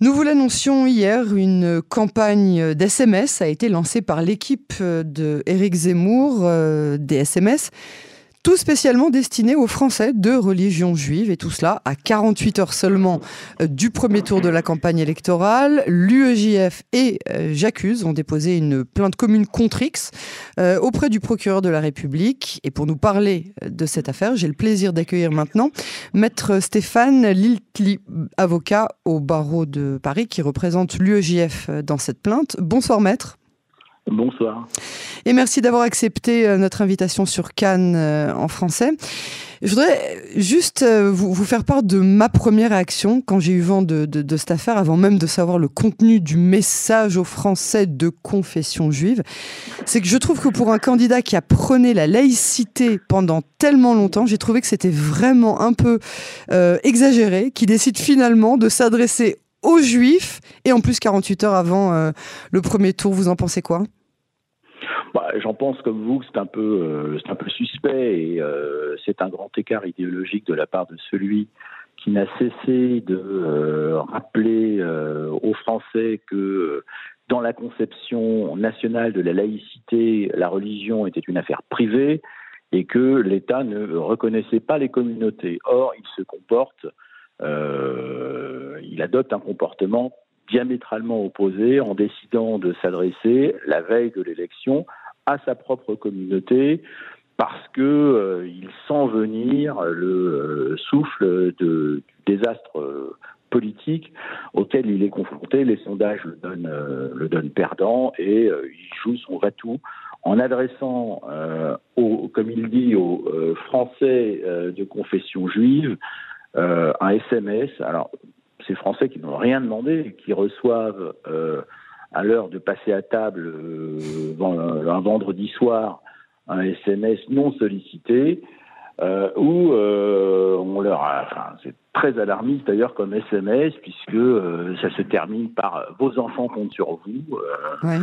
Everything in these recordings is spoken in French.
Nous vous l'annoncions hier, une campagne d'SMS a été lancée par l'équipe de Éric Zemmour euh, des SMS tout spécialement destiné aux Français de religion juive, et tout cela à 48 heures seulement euh, du premier tour de la campagne électorale. L'UEJF et euh, J'accuse ont déposé une plainte commune contre X euh, auprès du procureur de la République. Et pour nous parler de cette affaire, j'ai le plaisir d'accueillir maintenant Maître Stéphane Liltli, avocat au barreau de Paris, qui représente l'UEJF dans cette plainte. Bonsoir Maître. Bonsoir. Et merci d'avoir accepté euh, notre invitation sur Cannes euh, en français. Je voudrais juste euh, vous, faire part de ma première réaction quand j'ai eu vent de, cette affaire, avant même de savoir le contenu du message aux Français de confession juive. C'est que je trouve que pour un candidat qui a prôné la laïcité pendant tellement longtemps, j'ai trouvé que c'était vraiment un peu exagéré, qui décide finalement de s'adresser aux Juifs, et en plus 48 heures avant euh, le premier tour. Vous en pensez quoi? Bah, J'en pense comme vous que c'est un peu, euh, un peu suspect et euh, c'est un grand écart idéologique de la part de celui qui n'a cessé de rappeler aux Français que dans la conception nationale de la laïcité, la religion était une affaire privée et que l'État ne reconnaissait pas les communautés. Or, il se comporte il adopte un comportement diamétralement opposé en décidant de s'adresser la veille de l'élection à sa propre communauté parce que euh, il sent venir le euh, souffle du désastre politique auquel il est confronté. Les sondages le donnent, perdant et il joue son va-tout en adressant, comme il dit, aux Français de confession juive euh, un SMS. Alors, ces Français qui n'ont rien demandé, qui reçoivent euh, à l'heure de passer à table euh, un vendredi soir un SMS non sollicité, où on leur a, enfin, c'est très alarmiste d'ailleurs comme SMS puisque ça se termine par vos enfants comptent sur vous. Ouais.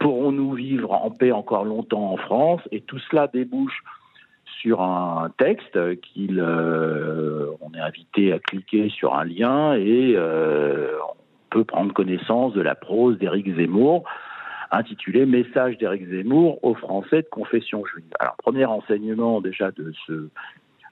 Pourrons-nous vivre en paix encore longtemps en France? Et tout cela débouche sur un texte qu'il euh, on est invité à cliquer sur un lien et euh, on peut prendre connaissance de la prose d'Éric Zemmour intitulé Message d'Éric Zemmour aux Français de confession juive. Alors premier enseignement déjà de ce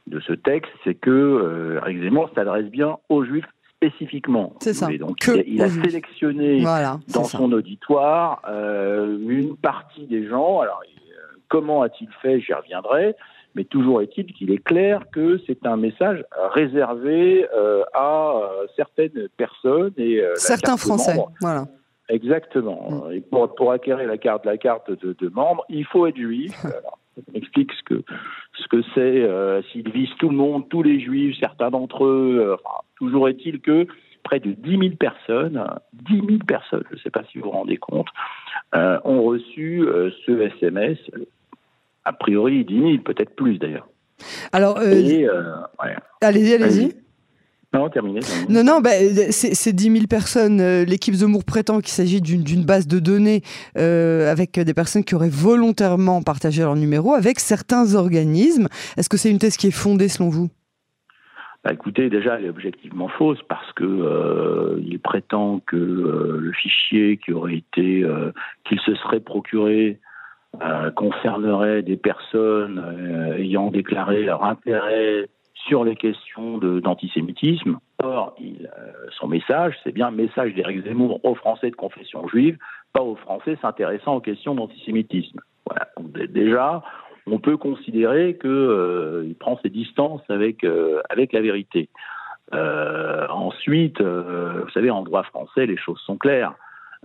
de ce texte, c'est que euh, Éric Zemmour s'adresse bien aux juifs spécifiquement. C'est ça. donc il, a sélectionné dans son auditoire une partie des gens. Alors comment a-t-il fait? J'y reviendrai. Mais toujours est-il qu'il est clair que c'est un message réservé euh, à euh, certaines personnes et euh, certains Français. Voilà. Exactement. Mm. Et pour, pour, acquérir la carte, la carte de, de membre, il faut être juif. Alors, on explique ce que ce que c'est euh, s'ils visent tout le monde, tous les juifs, certains d'entre eux. Enfin, toujours est-il que près de 10 000 personnes, 10 000 personnes, je ne sais pas si vous vous rendez compte, ont reçu ce SMS a priori 10 000, peut-être plus d'ailleurs. Alors, euh, euh, allez-y, allez-y. non, terminé. Non, non, bah, c'est 10 000 personnes. Euh, l'équipe Zemmour prétend qu'il s'agit d'une base de données avec des personnes qui auraient volontairement partagé leur numéro avec certains organismes. Est-ce que c'est une thèse qui est fondée selon vous? Bah, écoutez, déjà, elle est objectivement fausse parce que il prétend que le fichier qui aurait été, qu'il se serait procuré euh, concernerait des personnes euh, ayant déclaré leur intérêt sur les questions d'antisémitisme. Or, euh, son message, c'est bien un message d'Éric Zemmour aux Français de confession juive, pas aux Français s'intéressant aux questions d'antisémitisme. Voilà. déjà, on peut considérer qu'il il prend ses distances avec, avec la vérité. ensuite, vous savez, en droit français, les choses sont claires.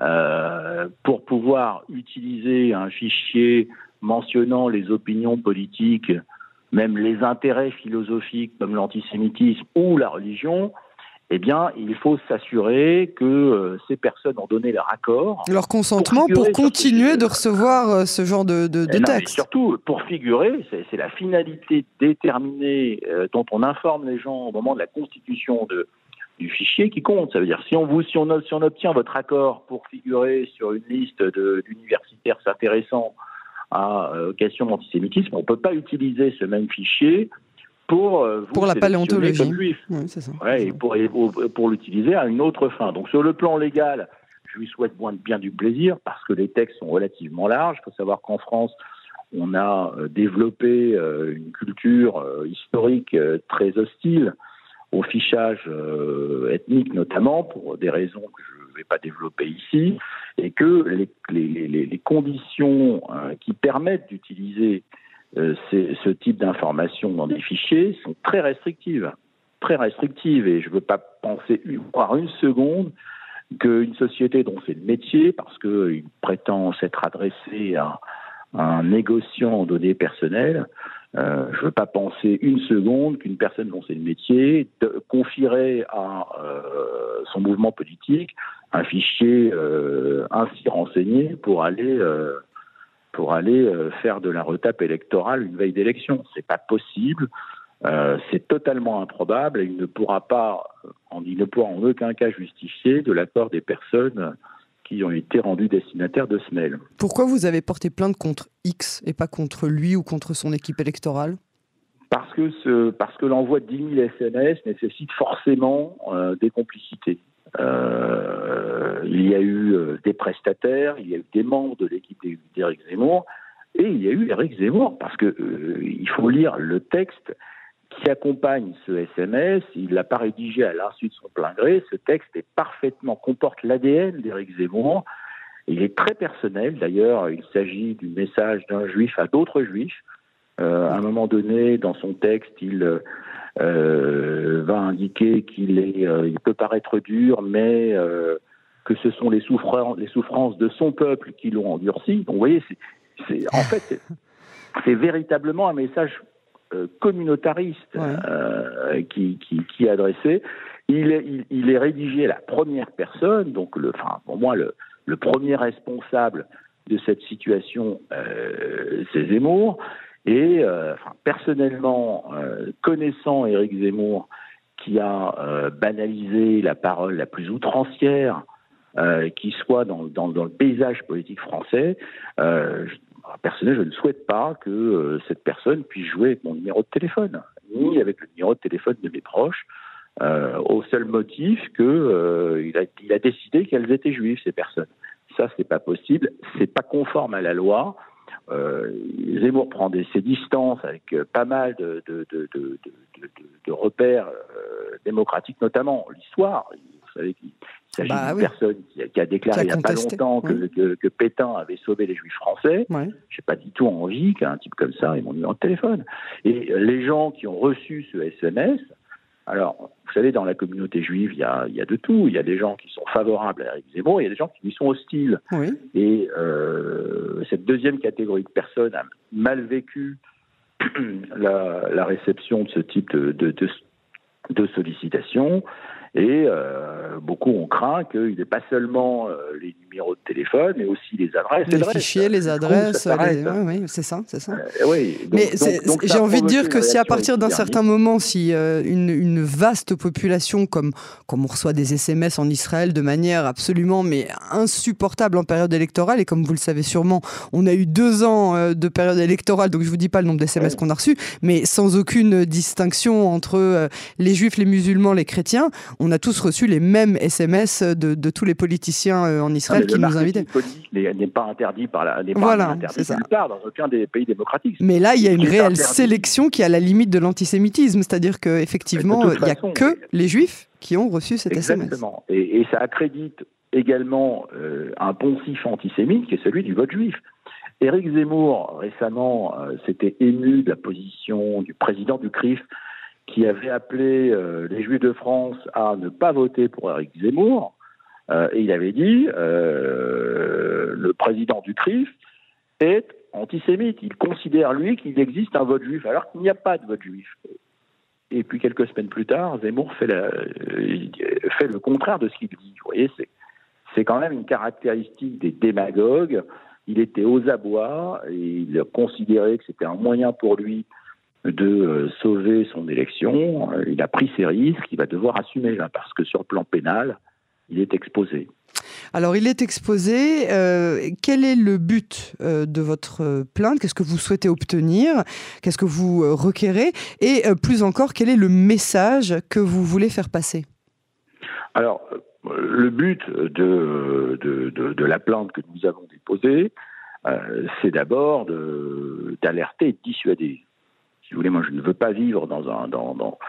Euh, pour pouvoir utiliser un fichier mentionnant les opinions politiques, même les intérêts philosophiques comme l'antisémitisme ou la religion, eh bien, il faut s'assurer que euh, ces personnes ont donné leur accord. Leur consentement pour, continuer de recevoir euh, ce genre de, de, de texte. surtout, pour figurer, c'est la finalité déterminée dont on informe les gens au moment de la constitution de, du fichier qui compte. Ça veut dire si on vous si on, si on obtient votre accord pour figurer sur une liste d'universitaires s'intéressant à euh, questions d'antisémitisme, on ne peut pas utiliser ce même fichier pour, euh, pour la paléontologie. Oui, ça. et pour, pour, l'utiliser à une autre fin. Donc sur le plan légal, je lui souhaite bien du plaisir parce que les textes sont relativement larges. Il faut savoir qu'en France, on a euh, développé euh, une culture historique très hostile au fichage ethnique notamment, pour des raisons que je ne vais pas développer ici, et que les, conditions qui permettent d'utiliser euh, ce type d'informations dans des fichiers sont très restrictives, très restrictives, et je ne veux pas penser croire une seconde qu'une société dont c'est le métier, parce qu'il prétend s'être adressé à, un négociant en données personnelles, euh, je ne veux pas penser une seconde qu'une personne dont c'est le métier confierait à euh, son mouvement politique un fichier ainsi renseigné pour aller pour aller euh, faire de la retape électorale une veille d'élection. C'est pas possible. Euh, c'est totalement improbable et il ne pourra pas, il ne pourra en aucun cas justifier de l'accord des personnes qui ont été rendues destinataires de ce mail. Pourquoi vous avez porté plainte contre X et pas contre lui ou contre son équipe électorale? Parce que, ce, parce que l'envoi de 10 000 SMS nécessite forcément euh, des complicités. Euh, il y a eu euh, des prestataires, il y a eu des membres de l'équipe d'Éric Zemmour, et il y a eu Éric Zemmour, parce que euh, il faut lire le texte qui accompagne ce SMS. Il l'a pas rédigé à l'insu de son plein gré. Ce texte est parfaitement comporte l'ADN d'Éric Zemmour. Il est très personnel. D'ailleurs, il s'agit du message d'un juif à d'autres juifs. Euh, à un moment donné, dans son texte, il euh, va indiquer qu'il est, euh, il peut paraître dur, mais que ce sont les souffrances, les souffrances de son peuple qui l'ont endurci. Donc, vous voyez, c'est, en fait, c'est véritablement un message communautariste qui, qui, qui, est adressé. Il est, il, est rédigé à la première personne, donc le, enfin, pour moi, le, le premier responsable de cette situation, c'est Zemmour. Et euh, enfin, personnellement, euh, connaissant Éric Zemmour, qui a euh, banalisé la parole la plus outrancière qui soit dans, dans, dans, le paysage politique français, personnellement, je ne souhaite pas que cette personne puisse jouer avec mon numéro de téléphone, ni avec le numéro de téléphone de mes proches. Euh, au seul motif que euh, il, a, il, a, décidé qu'elles étaient juives ces personnes. Ça, c'est pas possible, c'est pas conforme à la loi. Euh, Zemmour prend des, ses distances avec euh, pas mal de, de, de, de repères euh, démocratiques, notamment l'histoire. Vous savez qu'il s'agit bah d'une personne qui a, déclaré il n'y a pas longtemps que, que, Pétain avait sauvé les Juifs français. Je n'ai pas du tout envie qu'un type comme ça ait mon numéro de téléphone. Et les gens qui ont reçu ce SMS, alors, vous savez, dans la communauté juive, il y a, il y a de tout. Il y a des gens qui sont favorables à Eric Zemmour, il y a des gens qui lui sont hostiles. Et euh, cette deuxième catégorie de personnes a mal vécu la, la réception de ce type de, de, de, de sollicitation. Et euh, beaucoup ont craint qu'il n'ait pas seulement euh, les numéros de téléphone, mais aussi les adresses. Les, fichiers, les adresses, oui, c'est ça, c'est ça. Euh, oui, mais j'ai envie de dire que si à partir d'un certain moment, si une, une, vaste population, comme, comme on reçoit des SMS en Israël de manière absolument mais insupportable en période électorale, et comme vous le savez sûrement, on a eu deux ans de période électorale, donc je vous dis pas le nombre d'SMS qu'on a reçus, mais sans aucune distinction entre les juifs, les musulmans, les chrétiens, on a tous reçu les mêmes SMS de, tous les politiciens euh, en Israël qui nous invitaient. Le n'est pas interdit par la, voilà, c'est ça. dans aucun des pays démocratiques. Mais là, il y a une réelle sélection qui est à la limite de l'antisémitisme, c'est-à-dire qu'effectivement, il n'y a que les juifs qui ont reçu cet SMS. Exactement. Et, ça accrédite également euh, un poncif antisémite qui est celui du vote juif. Éric Zemmour, récemment, euh, s'était ému de la position du président du CRIF qui avait appelé euh, les Juifs de France à ne pas voter pour Eric Zemmour. Euh, et il avait dit euh, le président du CRIF est antisémite. Il considère, lui, qu'il existe un vote juif, alors qu'il n'y a pas de vote juif. Et puis quelques semaines plus tard, Zemmour fait, fait le contraire de ce qu'il dit. Vous voyez, c'est, quand même une caractéristique des démagogues. Il était aux abois et il considérait que c'était un moyen pour lui de euh, sauver son élection. Euh, il a pris ses risques, il va devoir assumer là, parce que sur le plan pénal, il est exposé. Alors, il est exposé. Euh, quel est le but euh, de votre plainte? Qu'est-ce que vous souhaitez obtenir? Qu'est-ce que vous requérez? Et plus encore, quel est le message que vous voulez faire passer? Alors, le but de, de, la plainte que nous avons déposée, c'est d'abord d'alerter et de dissuader. Si vous voulez, moi, je ne veux pas vivre dans un, dans, dans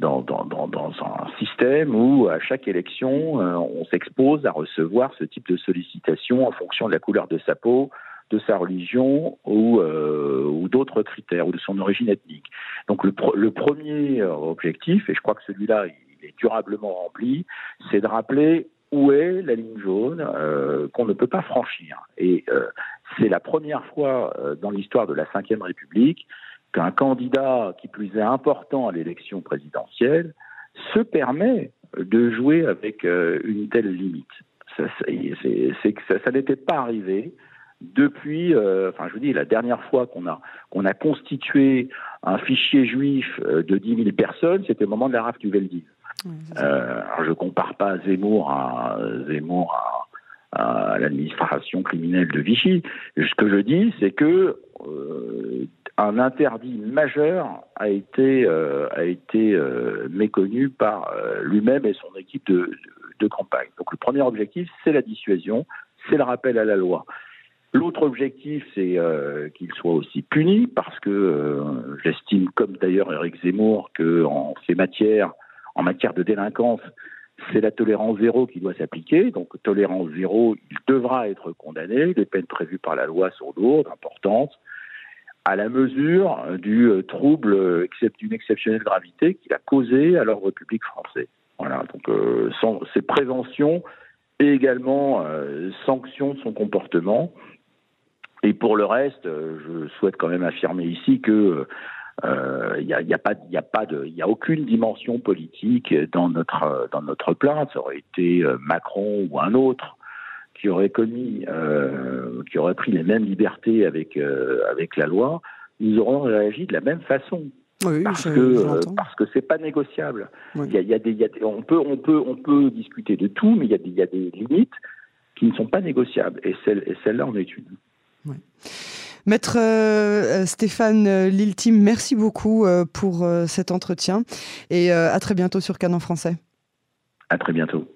dans, dans, dans, un système où à chaque élection, euh, on s'expose à recevoir ce type de sollicitation en fonction de la couleur de sa peau, de sa religion ou, euh, ou d'autres critères ou de son origine ethnique. Donc le, le premier objectif, et je crois que celui-là il est durablement rempli, c'est de rappeler où est la ligne jaune euh, qu'on ne peut pas franchir. Et euh, c'est la première fois euh, dans l'histoire de la Ve République qu'un candidat qui plus est important à l'élection présidentielle se permet de jouer avec euh, une telle limite. Ça, c'est que ça, n'était pas arrivé depuis, euh, enfin je vous dis, la dernière fois qu'on a qu'on a constitué un fichier juif euh, de 10 000 personnes, c'était au moment de la rafle du Veldiv. euh, je compare pas Zemmour à Zemmour à, à l'administration criminelle de Vichy. Ce que je dis, c'est que un interdit majeur a été, euh, euh, méconnu par euh, lui-même et son équipe de, campagne. Donc le premier objectif, c'est la dissuasion, c'est le rappel à la loi. L'autre objectif, c'est qu'il soit aussi puni, parce que j'estime, comme d'ailleurs Eric Zemmour, qu'en ces matières, en matière de délinquance, c'est la tolérance zéro qui doit s'appliquer. Donc, tolérance zéro, il devra être condamné. Les peines prévues par la loi sont lourdes, importantes à la mesure du euh, trouble euh, d'une exceptionnelle gravité qu'il a causé à l'ordre public français. Voilà, donc euh, c'est prévention et également euh, sanction de son comportement. Et pour le reste, je souhaite quand même affirmer ici que il n'y a, y a, pas, il a pas de, il a aucune dimension politique dans notre dans notre plainte. Ça aurait été Macron ou un autre qui aurait commis, euh, qui aurait pris les mêmes libertés avec euh, avec la loi, nous aurons réagi de la même façon. Oui, parce, que, euh, parce que c'est pas négociable. Il, y a, des, on peut on peut on peut discuter de tout, mais il y a des, il y a des limites qui ne sont pas négociables. Et celle et celle-là en est une. Maître Stéphane Liltim, merci beaucoup pour cet entretien et à très bientôt sur Canon Français. À très bientôt.